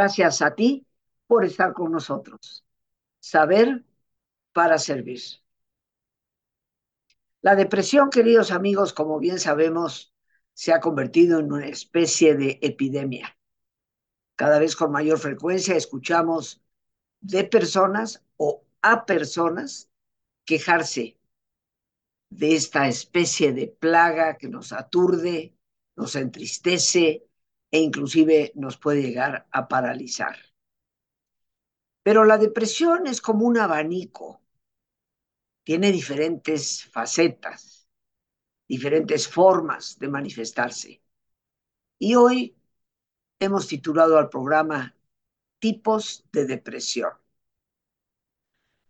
Gracias a ti por estar con nosotros. Saber para servir. La depresión, queridos amigos, como bien sabemos, se ha convertido en una especie de epidemia. Cada vez con mayor frecuencia escuchamos de personas o a personas quejarse de esta especie de plaga que nos aturde, nos entristece e inclusive nos puede llegar a paralizar. Pero la depresión es como un abanico, tiene diferentes facetas, diferentes formas de manifestarse. Y hoy hemos titulado al programa Tipos de depresión,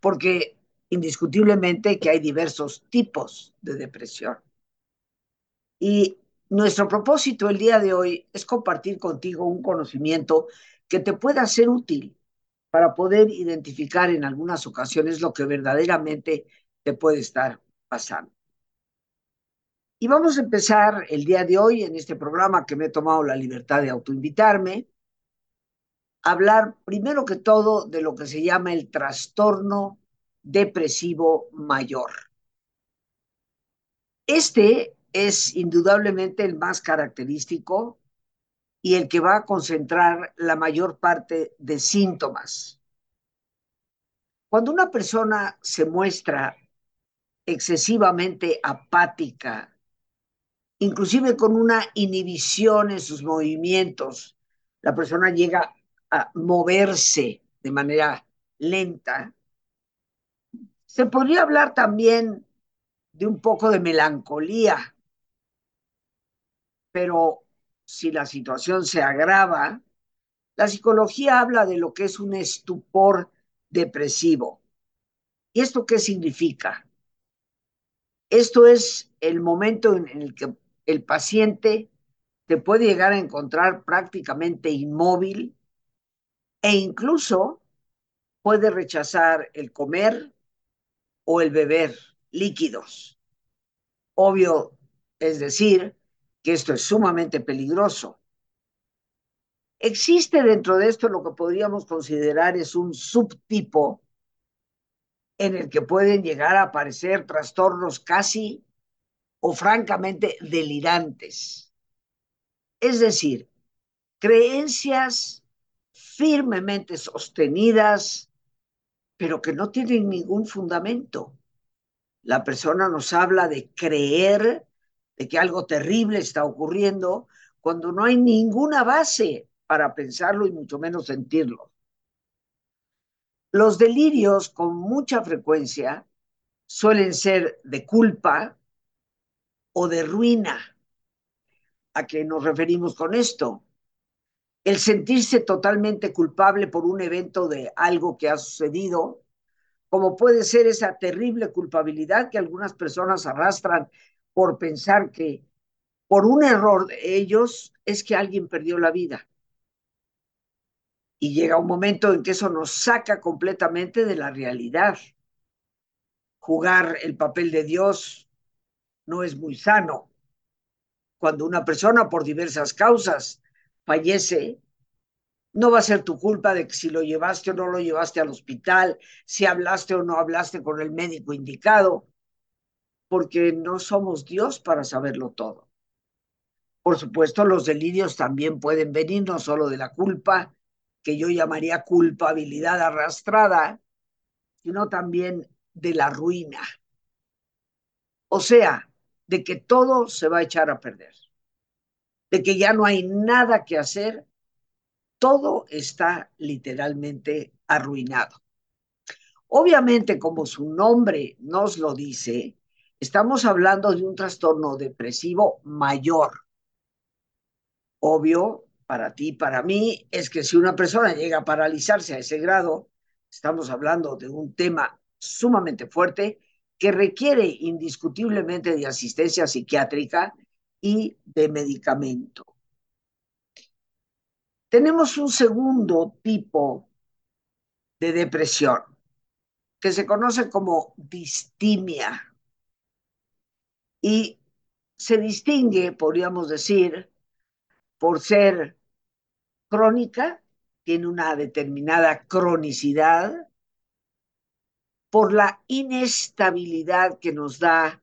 porque indiscutiblemente que hay diversos tipos de depresión. Y nuestro propósito el día de hoy es compartir contigo un conocimiento que te pueda ser útil para poder identificar en algunas ocasiones lo que verdaderamente te puede estar pasando. Y vamos a empezar el día de hoy en este programa que me he tomado la libertad de autoinvitarme, a hablar primero que todo de lo que se llama el trastorno depresivo mayor. Este es indudablemente el más característico y el que va a concentrar la mayor parte de síntomas. Cuando una persona se muestra excesivamente apática, inclusive con una inhibición en sus movimientos, la persona llega a moverse de manera lenta, se podría hablar también de un poco de melancolía, pero si la situación se agrava, la psicología habla de lo que es un estupor depresivo. ¿Y esto qué significa? Esto es el momento en el que el paciente te puede llegar a encontrar prácticamente inmóvil e incluso puede rechazar el comer o el beber líquidos. Obvio, es decir, que esto es sumamente peligroso. Existe dentro de esto lo que podríamos considerar es un subtipo en el que pueden llegar a aparecer trastornos casi o francamente delirantes. Es decir, creencias firmemente sostenidas, pero que no tienen ningún fundamento. La persona nos habla de creer de que algo terrible está ocurriendo cuando no hay ninguna base para pensarlo y mucho menos sentirlo. Los delirios con mucha frecuencia suelen ser de culpa o de ruina. ¿A qué nos referimos con esto? El sentirse totalmente culpable por un evento de algo que ha sucedido, como puede ser esa terrible culpabilidad que algunas personas arrastran por pensar que por un error de ellos es que alguien perdió la vida. Y llega un momento en que eso nos saca completamente de la realidad. Jugar el papel de Dios no es muy sano. Cuando una persona por diversas causas fallece, no va a ser tu culpa de que si lo llevaste o no lo llevaste al hospital, si hablaste o no hablaste con el médico indicado porque no somos Dios para saberlo todo. Por supuesto, los delirios también pueden venir no solo de la culpa, que yo llamaría culpabilidad arrastrada, sino también de la ruina. O sea, de que todo se va a echar a perder, de que ya no hay nada que hacer, todo está literalmente arruinado. Obviamente, como su nombre nos lo dice, Estamos hablando de un trastorno depresivo mayor. Obvio, para ti, para mí, es que si una persona llega a paralizarse a ese grado, estamos hablando de un tema sumamente fuerte que requiere indiscutiblemente de asistencia psiquiátrica y de medicamento. Tenemos un segundo tipo de depresión que se conoce como distimia y se distingue, podríamos decir, por ser crónica, tiene una determinada cronicidad por la inestabilidad que nos da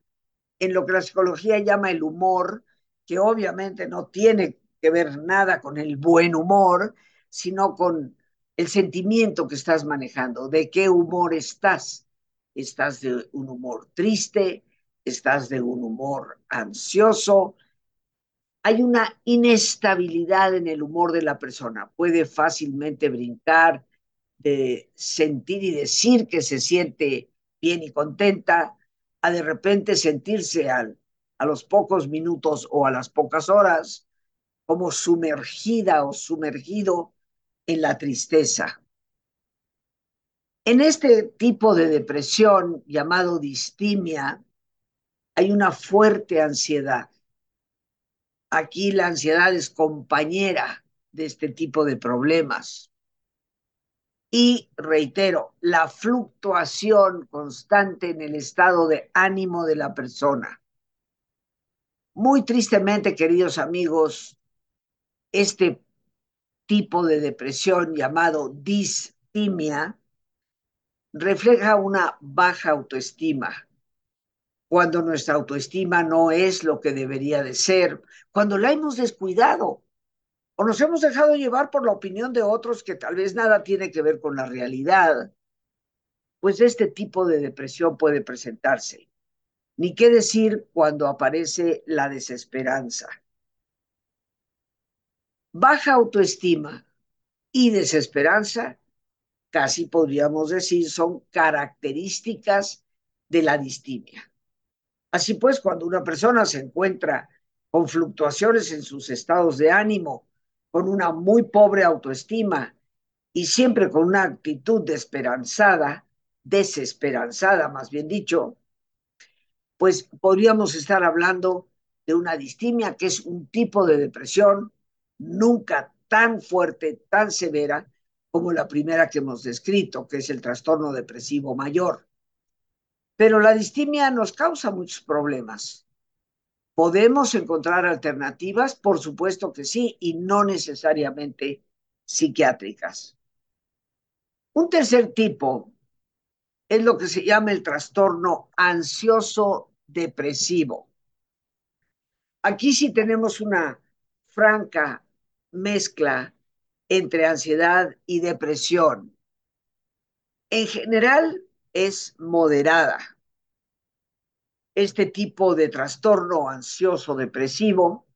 en lo que la psicología llama el humor, que obviamente no tiene que ver nada con el buen humor, sino con el sentimiento que estás manejando, de qué humor estás. Estás de un humor triste, estás de un humor ansioso. Hay una inestabilidad en el humor de la persona. Puede fácilmente brincar, de sentir y decir que se siente bien y contenta, a de repente sentirse al, a los pocos minutos o a las pocas horas como sumergida o sumergido en la tristeza. En este tipo de depresión llamado distimia hay una fuerte ansiedad. Aquí la ansiedad es compañera de este tipo de problemas. Y reitero, la fluctuación constante en el estado de ánimo de la persona. Muy tristemente, queridos amigos, este tipo de depresión llamado distimia refleja una baja autoestima, cuando nuestra autoestima no es lo que debería de ser, cuando la hemos descuidado o nos hemos dejado llevar por la opinión de otros que tal vez nada tiene que ver con la realidad, pues este tipo de depresión puede presentarse. Ni qué decir cuando aparece la desesperanza. Baja autoestima y desesperanza, casi podríamos decir, son características de la distimia. Así pues, cuando una persona se encuentra con fluctuaciones en sus estados de ánimo, con una muy pobre autoestima y siempre con una actitud desesperanzada, desesperanzada más bien dicho, pues podríamos estar hablando de una distimia que es un tipo de depresión nunca tan fuerte, tan severa como la primera que hemos descrito, que es el trastorno depresivo mayor. Pero la distimia nos causa muchos problemas. ¿Podemos encontrar alternativas? Por supuesto que sí, y no necesariamente psiquiátricas. Un tercer tipo es lo que se llama el trastorno ansioso depresivo. Aquí sí tenemos una franca mezcla entre ansiedad y depresión. En general es moderada. Este tipo de trastorno ansioso depresivo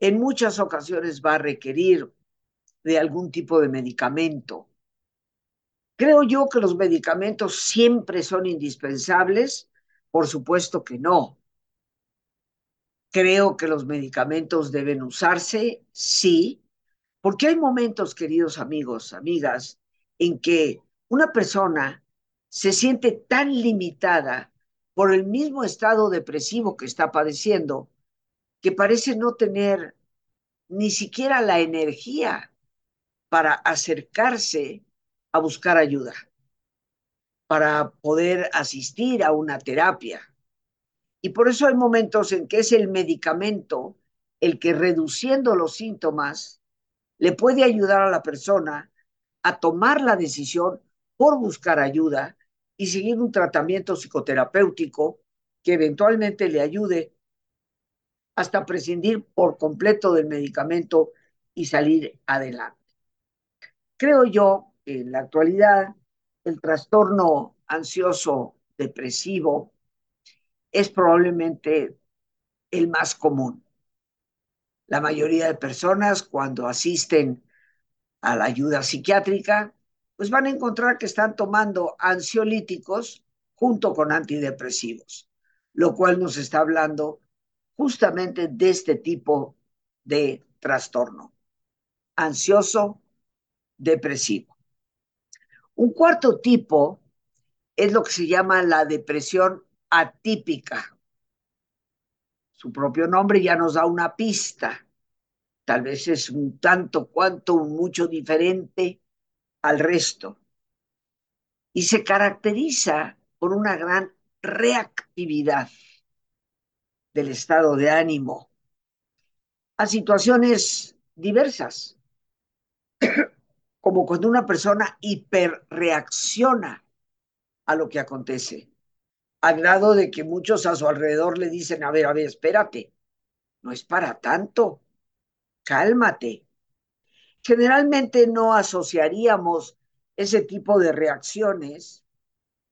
en muchas ocasiones va a requerir de algún tipo de medicamento. Creo yo que los medicamentos siempre son indispensables. Por supuesto que no. Creo que los medicamentos deben usarse, sí, porque hay momentos, queridos amigos, amigas, en que una persona se siente tan limitada por el mismo estado depresivo que está padeciendo, que parece no tener ni siquiera la energía para acercarse a buscar ayuda, para poder asistir a una terapia. Y por eso hay momentos en que es el medicamento el que reduciendo los síntomas le puede ayudar a la persona a tomar la decisión por buscar ayuda y seguir un tratamiento psicoterapéutico que eventualmente le ayude hasta prescindir por completo del medicamento y salir adelante. Creo yo que en la actualidad el trastorno ansioso depresivo es probablemente el más común. La mayoría de personas cuando asisten a la ayuda psiquiátrica, pues van a encontrar que están tomando ansiolíticos junto con antidepresivos, lo cual nos está hablando justamente de este tipo de trastorno, ansioso depresivo. Un cuarto tipo es lo que se llama la depresión atípica. Su propio nombre ya nos da una pista. Tal vez es un tanto cuanto, mucho diferente al resto. Y se caracteriza por una gran reactividad del estado de ánimo a situaciones diversas, como cuando una persona hiperreacciona a lo que acontece, al grado de que muchos a su alrededor le dicen, a ver, a ver, espérate, no es para tanto, cálmate. Generalmente no asociaríamos ese tipo de reacciones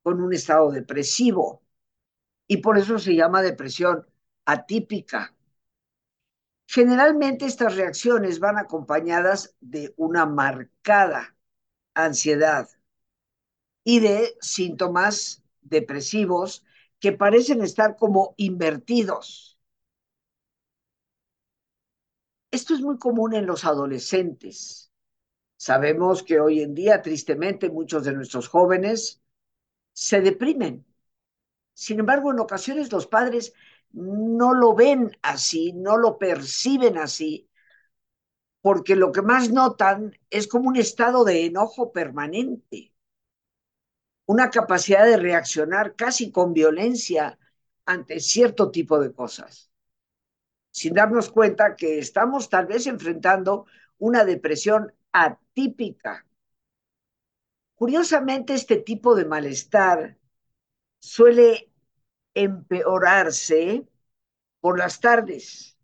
con un estado depresivo y por eso se llama depresión atípica. Generalmente estas reacciones van acompañadas de una marcada ansiedad y de síntomas depresivos que parecen estar como invertidos. Esto es muy común en los adolescentes. Sabemos que hoy en día, tristemente, muchos de nuestros jóvenes se deprimen. Sin embargo, en ocasiones los padres no lo ven así, no lo perciben así, porque lo que más notan es como un estado de enojo permanente, una capacidad de reaccionar casi con violencia ante cierto tipo de cosas, sin darnos cuenta que estamos tal vez enfrentando una depresión atípica. Curiosamente, este tipo de malestar suele empeorarse por las tardes.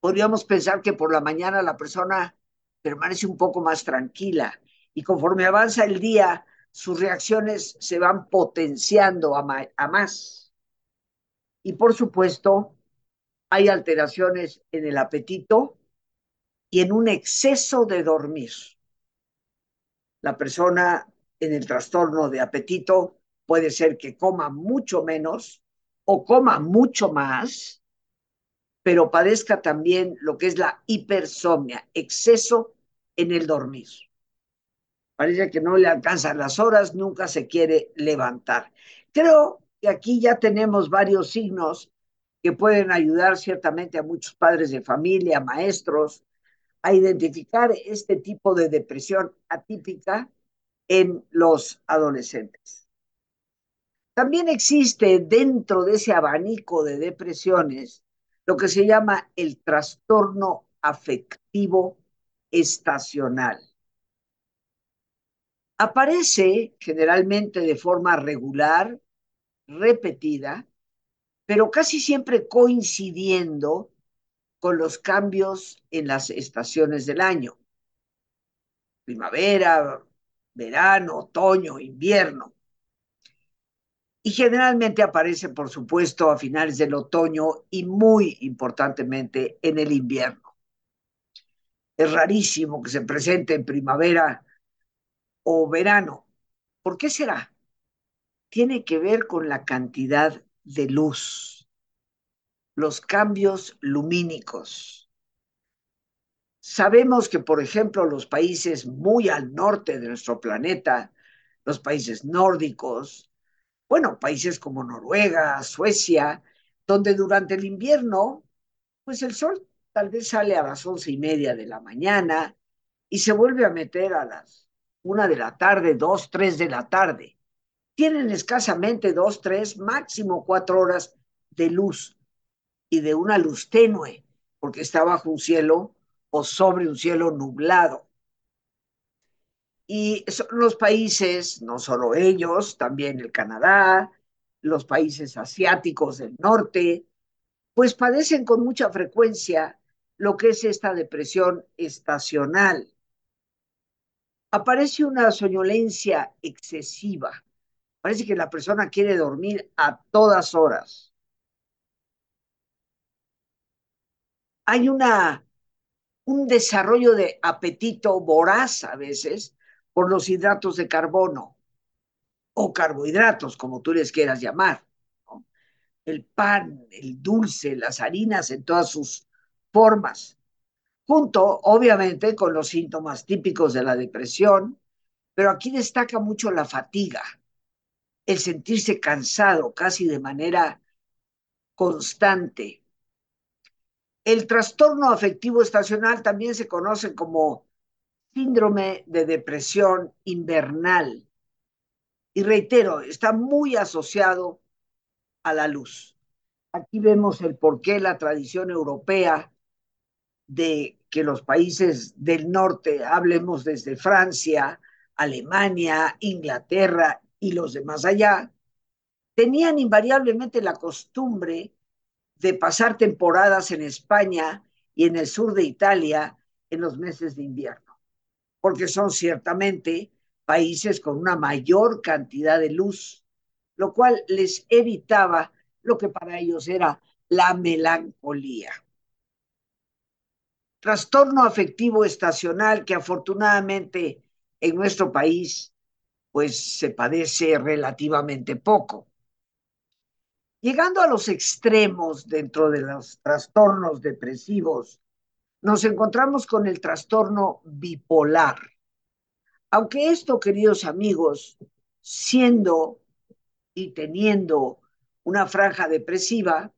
Podríamos pensar que por la mañana la persona permanece un poco más tranquila y conforme avanza el día, sus reacciones se van potenciando a, a más. Y por supuesto, hay alteraciones en el apetito y en un exceso de dormir. La persona en el trastorno de apetito puede ser que coma mucho menos o coma mucho más, pero padezca también lo que es la hipersomnia, exceso en el dormir. Parece que no le alcanzan las horas, nunca se quiere levantar. Creo que aquí ya tenemos varios signos que pueden ayudar ciertamente a muchos padres de familia, maestros, a identificar este tipo de depresión atípica en los adolescentes. También existe dentro de ese abanico de depresiones lo que se llama el trastorno afectivo estacional. Aparece generalmente de forma regular, repetida, pero casi siempre coincidiendo con los cambios en las estaciones del año. Primavera, verano, otoño, invierno. Y generalmente aparece, por supuesto, a finales del otoño y muy importantemente en el invierno. Es rarísimo que se presente en primavera o verano. ¿Por qué será? Tiene que ver con la cantidad de luz, los cambios lumínicos. Sabemos que, por ejemplo, los países muy al norte de nuestro planeta, los países nórdicos, bueno, países como Noruega, Suecia, donde durante el invierno, pues el sol tal vez sale a las once y media de la mañana y se vuelve a meter a las una de la tarde, dos, tres de la tarde tienen escasamente dos, tres, máximo cuatro horas de luz y de una luz tenue, porque está bajo un cielo o sobre un cielo nublado. Y los países, no solo ellos, también el Canadá, los países asiáticos del norte, pues padecen con mucha frecuencia lo que es esta depresión estacional. Aparece una soñolencia excesiva, Parece que la persona quiere dormir a todas horas. Hay una, un desarrollo de apetito voraz a veces por los hidratos de carbono o carbohidratos, como tú les quieras llamar. El pan, el dulce, las harinas en todas sus formas, junto obviamente con los síntomas típicos de la depresión, pero aquí destaca mucho la fatiga el sentirse cansado casi de manera constante. El trastorno afectivo estacional también se conoce como síndrome de depresión invernal. Y reitero, está muy asociado a la luz. Aquí vemos el por qué la tradición europea de que los países del norte, hablemos desde Francia, Alemania, Inglaterra y los demás allá, tenían invariablemente la costumbre de pasar temporadas en España y en el sur de Italia en los meses de invierno, porque son ciertamente países con una mayor cantidad de luz, lo cual les evitaba lo que para ellos era la melancolía. Trastorno afectivo estacional que afortunadamente en nuestro país pues se padece relativamente poco. Llegando a los extremos dentro de los trastornos depresivos, nos encontramos con el trastorno bipolar. Aunque esto, queridos amigos, siendo y teniendo una franja depresiva,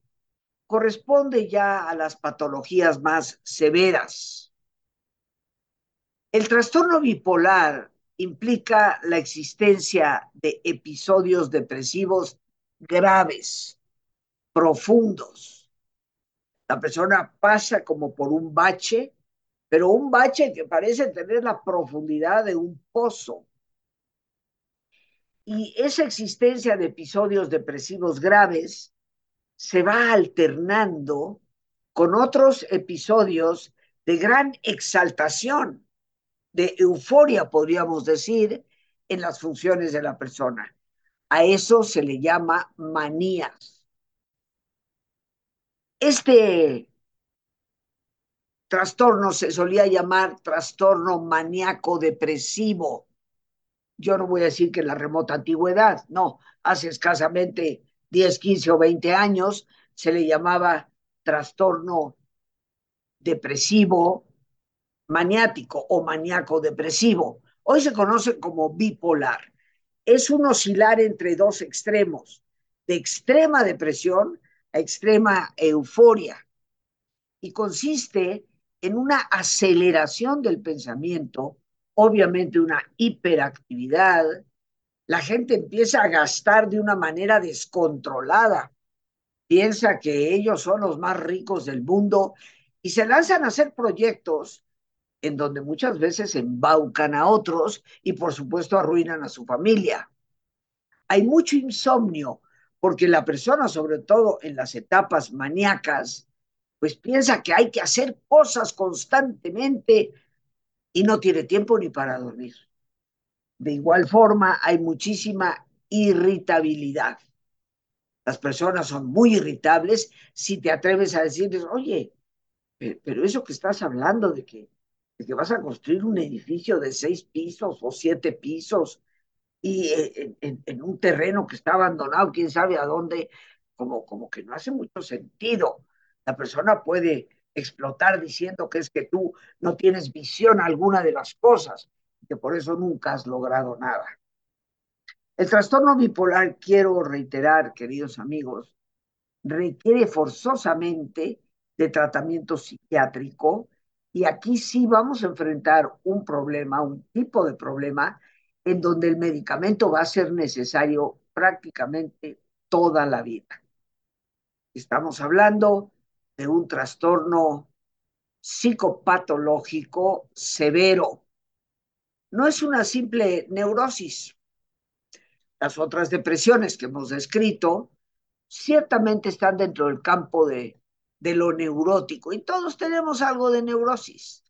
corresponde ya a las patologías más severas. El trastorno bipolar implica la existencia de episodios depresivos graves, profundos. La persona pasa como por un bache, pero un bache que parece tener la profundidad de un pozo. Y esa existencia de episodios depresivos graves se va alternando con otros episodios de gran exaltación, de euforia, podríamos decir, en las funciones de la persona. A eso se le llama manías. Este trastorno se solía llamar trastorno maníaco depresivo. Yo no voy a decir que en la remota antigüedad, no, hace escasamente 10, 15 o 20 años se le llamaba trastorno depresivo maniático o maníaco depresivo. Hoy se conoce como bipolar es un oscilar entre dos extremos, de extrema depresión a extrema euforia, y consiste en una aceleración del pensamiento, obviamente una hiperactividad, la gente empieza a gastar de una manera descontrolada, piensa que ellos son los más ricos del mundo y se lanzan a hacer proyectos en donde muchas veces embaucan a otros y por supuesto arruinan a su familia. Hay mucho insomnio porque la persona, sobre todo en las etapas maníacas, pues piensa que hay que hacer cosas constantemente y no tiene tiempo ni para dormir. De igual forma, hay muchísima irritabilidad. Las personas son muy irritables si te atreves a decirles, oye, pero eso que estás hablando de que de que vas a construir un edificio de seis pisos o siete pisos y eh, en, un terreno que está abandonado, quién sabe a dónde, como, como que no hace mucho sentido. La persona puede explotar diciendo que es que tú no tienes visión alguna de las cosas, que por eso nunca has logrado nada. El trastorno bipolar, quiero reiterar, queridos amigos, requiere forzosamente de tratamiento psiquiátrico y aquí sí vamos a enfrentar un problema, un tipo de problema, en donde el medicamento va a ser necesario prácticamente toda la vida. Estamos hablando de un trastorno psicopatológico severo. No es una simple neurosis. Las otras depresiones que hemos descrito ciertamente están dentro del campo de de lo neurótico. Y todos tenemos algo de neurosis.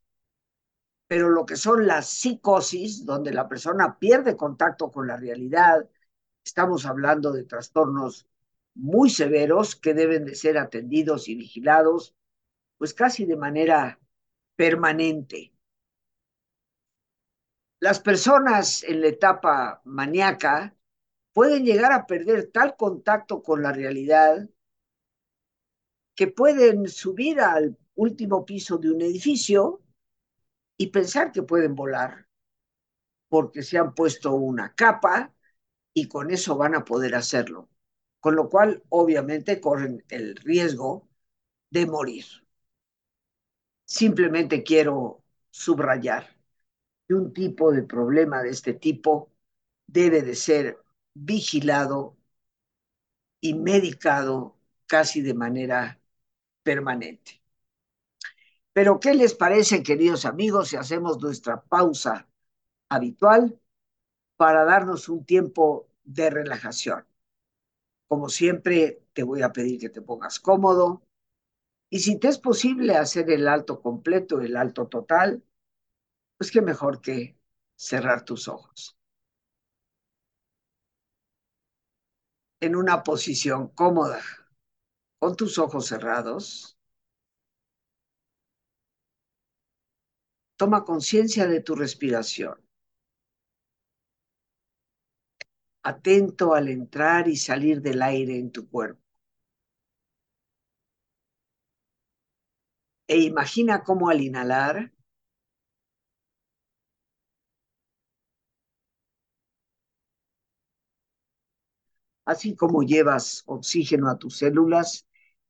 Pero lo que son las psicosis, donde la persona pierde contacto con la realidad, estamos hablando de trastornos muy severos que deben de ser atendidos y vigilados, pues casi de manera permanente. Las personas en la etapa maníaca pueden llegar a perder tal contacto con la realidad que pueden subir al último piso de un edificio y pensar que pueden volar, porque se han puesto una capa y con eso van a poder hacerlo. Con lo cual, obviamente, corren el riesgo de morir. Simplemente quiero subrayar que un tipo de problema de este tipo debe de ser vigilado y medicado casi de manera permanente. Pero, ¿qué les parece, queridos amigos, si hacemos nuestra pausa habitual para darnos un tiempo de relajación? Como siempre, te voy a pedir que te pongas cómodo y si te es posible hacer el alto completo, el alto total, pues qué mejor que cerrar tus ojos. En una posición cómoda, con tus ojos cerrados, toma conciencia de tu respiración. Atento al entrar y salir del aire en tu cuerpo. E imagina cómo al inhalar Así como llevas oxígeno a tus células,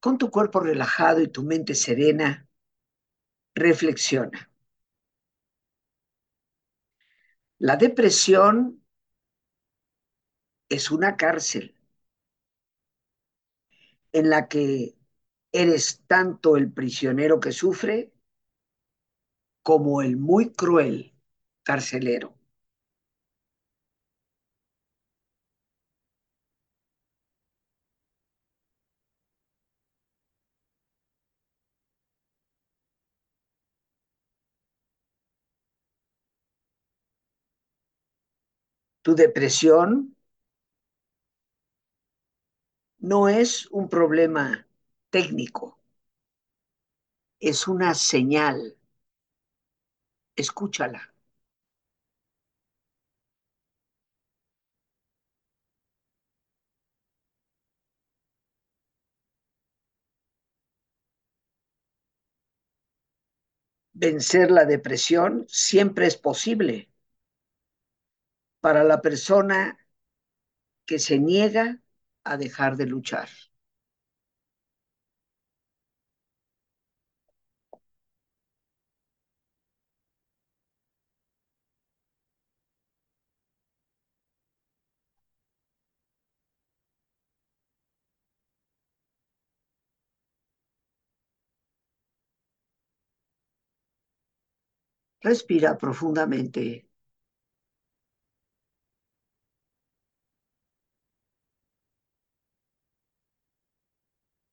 Con tu cuerpo relajado y tu mente serena, reflexiona. La depresión es una cárcel en la que eres tanto el prisionero que sufre como el muy cruel carcelero. Tu depresión no es un problema técnico, es una señal. Escúchala. Vencer la depresión siempre es posible para la persona que se niega a dejar de luchar. Respira profundamente.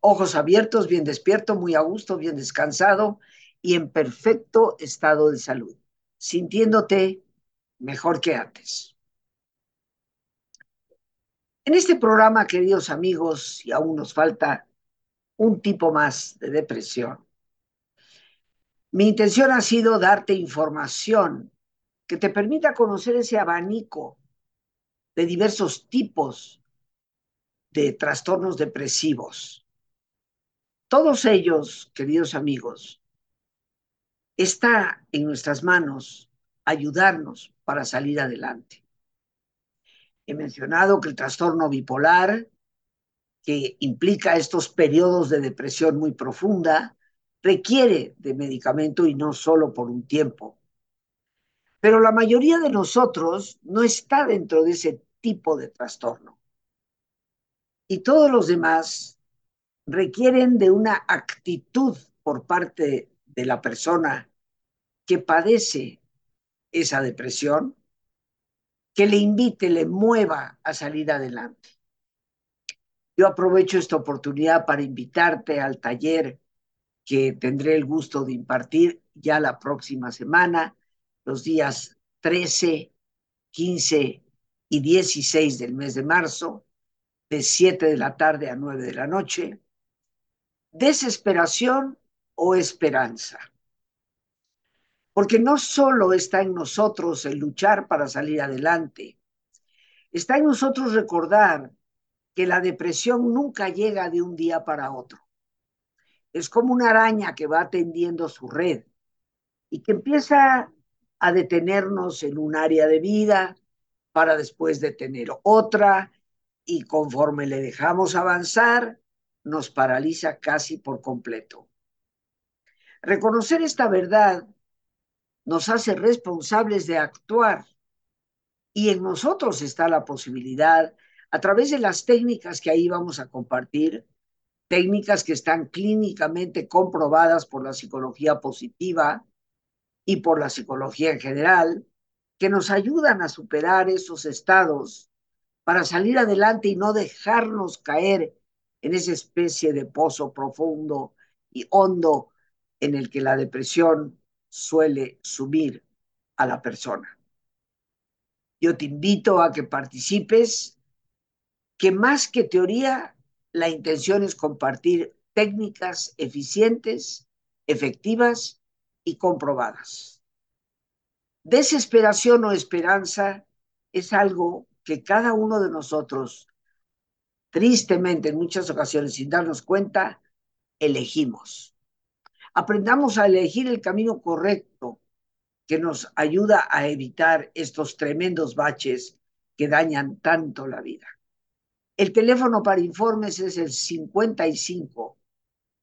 Ojos abiertos, bien despierto, muy a gusto, bien descansado y en perfecto estado de salud, sintiéndote mejor que antes. En este programa, queridos amigos, y aún nos falta un tipo más de depresión, mi intención ha sido darte información que te permita conocer ese abanico de diversos tipos de trastornos depresivos. Todos ellos, queridos amigos, está en nuestras manos ayudarnos para salir adelante. He mencionado que el trastorno bipolar, que implica estos periodos de depresión muy profunda, requiere de medicamento y no solo por un tiempo. Pero la mayoría de nosotros no está dentro de ese tipo de trastorno. Y todos los demás requieren de una actitud por parte de la persona que padece esa depresión, que le invite, le mueva a salir adelante. Yo aprovecho esta oportunidad para invitarte al taller que tendré el gusto de impartir ya la próxima semana, los días 13, 15 y 16 del mes de marzo, de 7 de la tarde a 9 de la noche. Desesperación o esperanza. Porque no solo está en nosotros el luchar para salir adelante, está en nosotros recordar que la depresión nunca llega de un día para otro. Es como una araña que va tendiendo su red y que empieza a detenernos en un área de vida para después detener otra y conforme le dejamos avanzar, nos paraliza casi por completo. Reconocer esta verdad nos hace responsables de actuar y en nosotros está la posibilidad, a través de las técnicas que ahí vamos a compartir, técnicas que están clínicamente comprobadas por la psicología positiva y por la psicología en general, que nos ayudan a superar esos estados para salir adelante y no dejarnos caer en esa especie de pozo profundo y hondo en el que la depresión suele sumir a la persona. Yo te invito a que participes, que más que teoría, la intención es compartir técnicas eficientes, efectivas y comprobadas. Desesperación o esperanza es algo que cada uno de nosotros, tristemente en muchas ocasiones sin darnos cuenta, elegimos. Aprendamos a elegir el camino correcto que nos ayuda a evitar estos tremendos baches que dañan tanto la vida. El teléfono para informes es el 55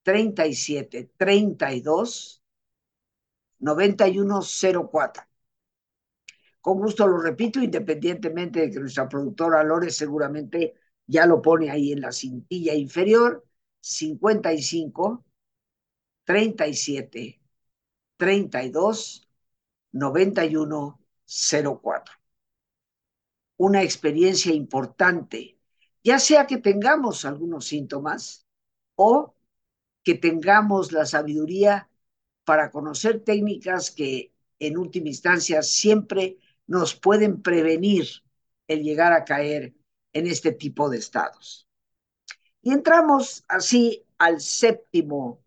37 32 9104. Con gusto lo repito, independientemente de que nuestra productora Lore seguramente ya lo pone ahí en la cintilla inferior, 55 37 32 91 04. Una experiencia importante, ya sea que tengamos algunos síntomas o que tengamos la sabiduría para conocer técnicas que en última instancia siempre nos pueden prevenir el llegar a caer en este tipo de estados. Y entramos así al séptimo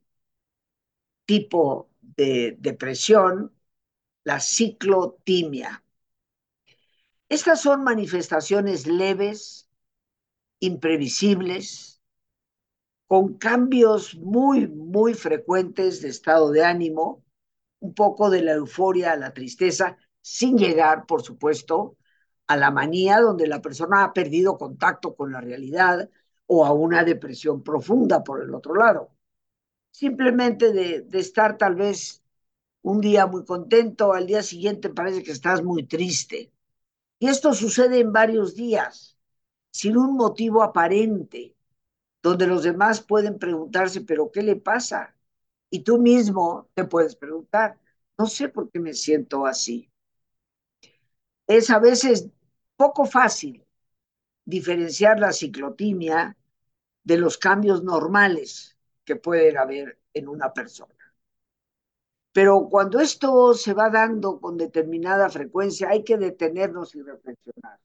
tipo de depresión, la ciclotimia. Estas son manifestaciones leves, imprevisibles, con cambios muy, muy frecuentes de estado de ánimo, un poco de la euforia a la tristeza, sin llegar, por supuesto, a la manía donde la persona ha perdido contacto con la realidad o a una depresión profunda por el otro lado. Simplemente de, de estar tal vez un día muy contento, al día siguiente parece que estás muy triste. Y esto sucede en varios días, sin un motivo aparente, donde los demás pueden preguntarse, pero ¿qué le pasa? Y tú mismo te puedes preguntar, no sé por qué me siento así es a veces poco fácil diferenciar la ciclotimia de los cambios normales que pueden haber en una persona. Pero cuando esto se va dando con determinada frecuencia, hay que detenernos y reflexionar.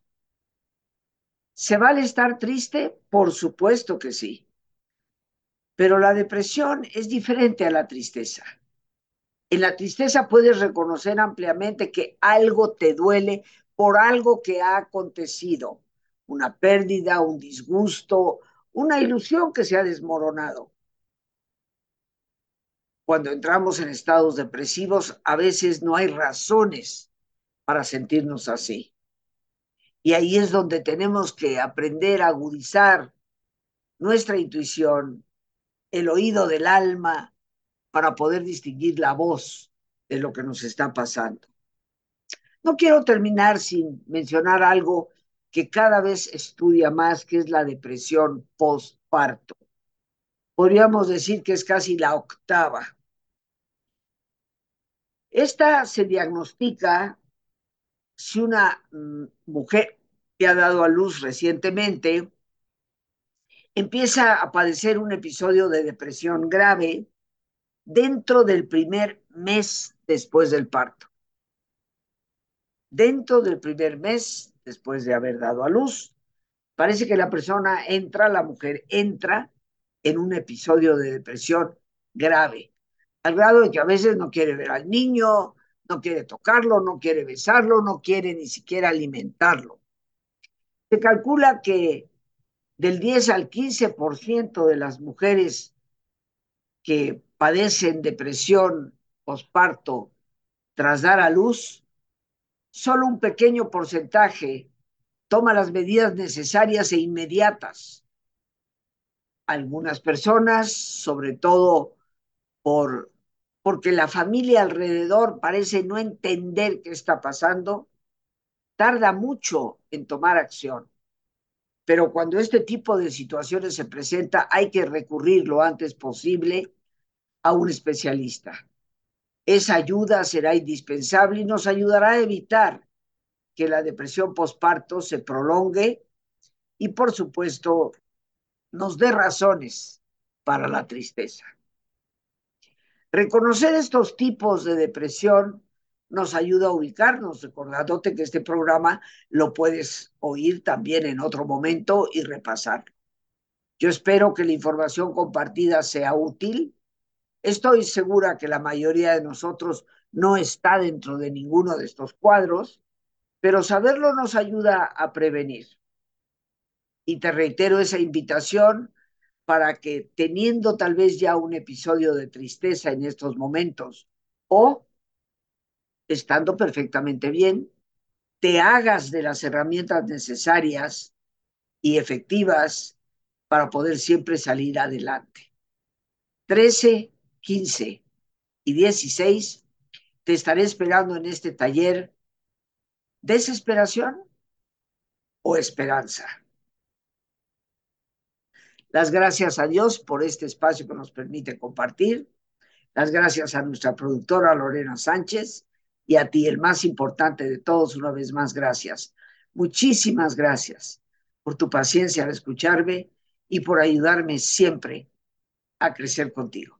¿Se vale estar triste? Por supuesto que sí. Pero la depresión es diferente a la tristeza. En la tristeza puedes reconocer ampliamente que algo te duele por algo que ha acontecido, una pérdida, un disgusto, una ilusión que se ha desmoronado. Cuando entramos en estados depresivos, a veces no hay razones para sentirnos así. Y ahí es donde tenemos que aprender a agudizar nuestra intuición, el oído del alma, para poder distinguir la voz de lo que nos está pasando. No quiero terminar sin mencionar algo que cada vez estudia más, que es la depresión postparto. Podríamos decir que es casi la octava. Esta se diagnostica si una mm, mujer que ha dado a luz recientemente empieza a padecer un episodio de depresión grave dentro del primer mes después del parto. Dentro del primer mes después de haber dado a luz, parece que la persona entra, la mujer entra en un episodio de depresión grave, al grado de que a veces no quiere ver al niño, no quiere tocarlo, no quiere besarlo, no quiere ni siquiera alimentarlo. Se calcula que del 10 al 15% de las mujeres que padecen depresión posparto tras dar a luz, solo un pequeño porcentaje toma las medidas necesarias e inmediatas. Algunas personas, sobre todo por, porque la familia alrededor parece no entender qué está pasando, tarda mucho en tomar acción. Pero cuando este tipo de situaciones se presenta, hay que recurrir lo antes posible a un especialista. Esa ayuda será indispensable y nos ayudará a evitar que la depresión posparto se prolongue y, por supuesto, nos dé razones para la tristeza. Reconocer estos tipos de depresión nos ayuda a ubicarnos, recordándote que este programa lo puedes oír también en otro momento y repasar. Yo espero que la información compartida sea útil. Estoy segura que la mayoría de nosotros no está dentro de ninguno de estos cuadros, pero saberlo nos ayuda a prevenir. Y te reitero esa invitación para que teniendo tal vez ya un episodio de tristeza en estos momentos o estando perfectamente bien, te hagas de las herramientas necesarias y efectivas para poder siempre salir adelante. 13, 15 y 16 te estaré esperando en este taller desesperación o esperanza. Las gracias a Dios por este espacio que nos permite compartir. Las gracias a nuestra productora Lorena Sánchez y a ti, el más importante de todos, una vez más, gracias. Muchísimas gracias por tu paciencia al escucharme y por ayudarme siempre a crecer contigo.